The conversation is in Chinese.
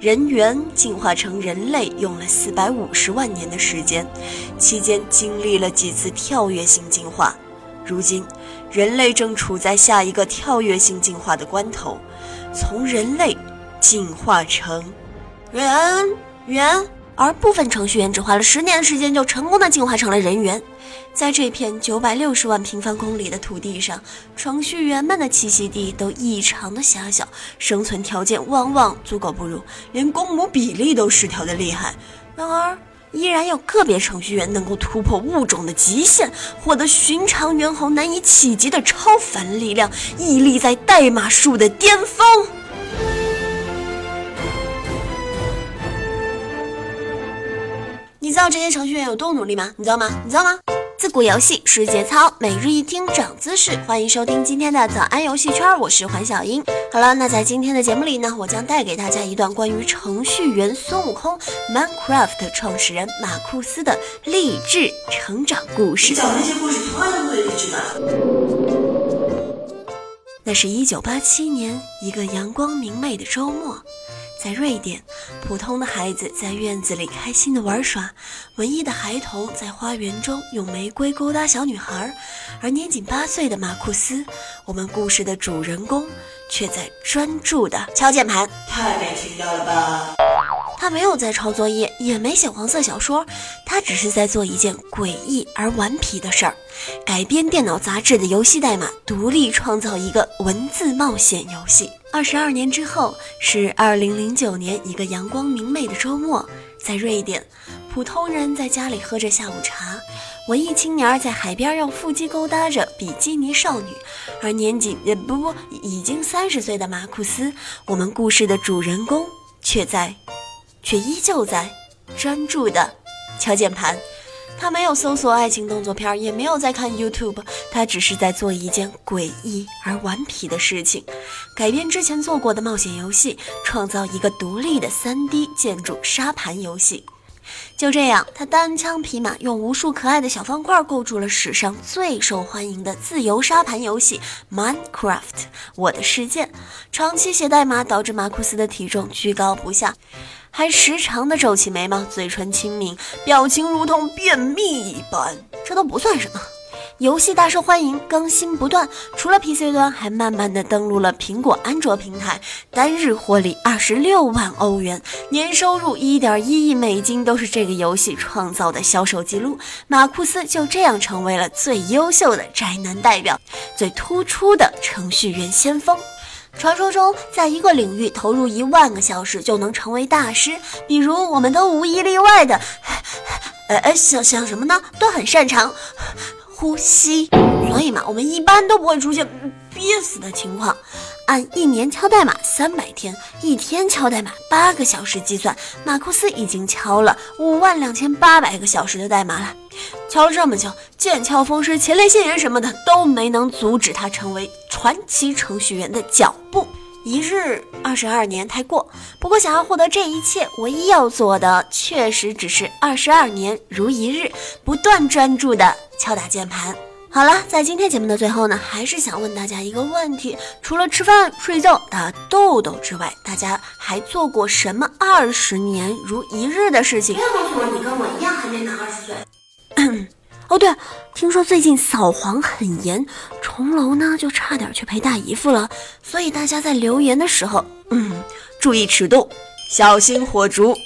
人猿进化成人类用了四百五十万年的时间，期间经历了几次跳跃性进化。如今，人类正处在下一个跳跃性进化的关头，从人类进化成人猿。而部分程序员只花了十年时间就成功的进化成了人猿。在这片九百六十万平方公里的土地上，程序员们的栖息地都异常的狭小，生存条件往往足够不如，连公母比例都失调的厉害。然而，依然有个别程序员能够突破物种的极限，获得寻常猿猴难以企及的超凡力量，屹立在代码数的巅峰。你知道这些程序员有多努力吗？你知道吗？你知道吗？自古游戏是节操，每日一听长姿势。欢迎收听今天的早安游戏圈，我是黄小英。好了，那在今天的节目里呢，我将带给大家一段关于程序员孙悟空 Minecraft 创始人马库斯的励志成长故事。讲那些故事从来都不会励志的。那是一九八七年一个阳光明媚的周末。在瑞典，普通的孩子在院子里开心的玩耍，文艺的孩童在花园中用玫瑰勾搭小女孩，而年仅八岁的马库斯，我们故事的主人公，却在专注的敲键盘。太没情调了吧！他没有在抄作业，也没写黄色小说，他只是在做一件诡异而顽皮的事儿：改编电脑杂志的游戏代码，独立创造一个文字冒险游戏。二十二年之后，是二零零九年一个阳光明媚的周末，在瑞典，普通人在家里喝着下午茶，文艺青年在海边用腹肌勾搭着比基尼少女，而年仅呃不不已经三十岁的马库斯，我们故事的主人公，却在，却依旧在专注的敲键盘。他没有搜索爱情动作片，也没有在看 YouTube，他只是在做一件诡异而顽皮的事情，改编之前做过的冒险游戏，创造一个独立的 3D 建筑沙盘游戏。就这样，他单枪匹马，用无数可爱的小方块构筑了史上最受欢迎的自由沙盘游戏《Minecraft》我的世界。长期写代码导致马库斯的体重居高不下。还时常的皱起眉毛，嘴唇轻抿，表情如同便秘一般。这都不算什么，游戏大受欢迎，更新不断。除了 PC 端，还慢慢的登陆了苹果、安卓平台，单日获利二十六万欧元，年收入一点一亿美金，都是这个游戏创造的销售记录。马库斯就这样成为了最优秀的宅男代表，最突出的程序员先锋。传说中，在一个领域投入一万个小时就能成为大师，比如我们都无一例外的，呃呃，想想什么呢？都很擅长呼吸，所以嘛，我们一般都不会出现憋死的情况。按一年敲代码三百天，一天敲代码八个小时计算，马库斯已经敲了五万两千八百个小时的代码了。敲了这么久，剑鞘风湿、前列腺炎什么的都没能阻止他成为传奇程序员的脚步。一日二十二年太过，不过想要获得这一切，唯一要做的确实只是二十二年如一日，不断专注的敲打键盘。好了，在今天节目的最后呢，还是想问大家一个问题：除了吃饭、睡觉、打豆豆之外，大家还做过什么二十年如一日的事情？不要告诉我你跟我一样还没满二十岁。哦对，听说最近扫黄很严，重楼呢就差点去陪大姨夫了。所以大家在留言的时候，嗯，注意尺度，小心火烛。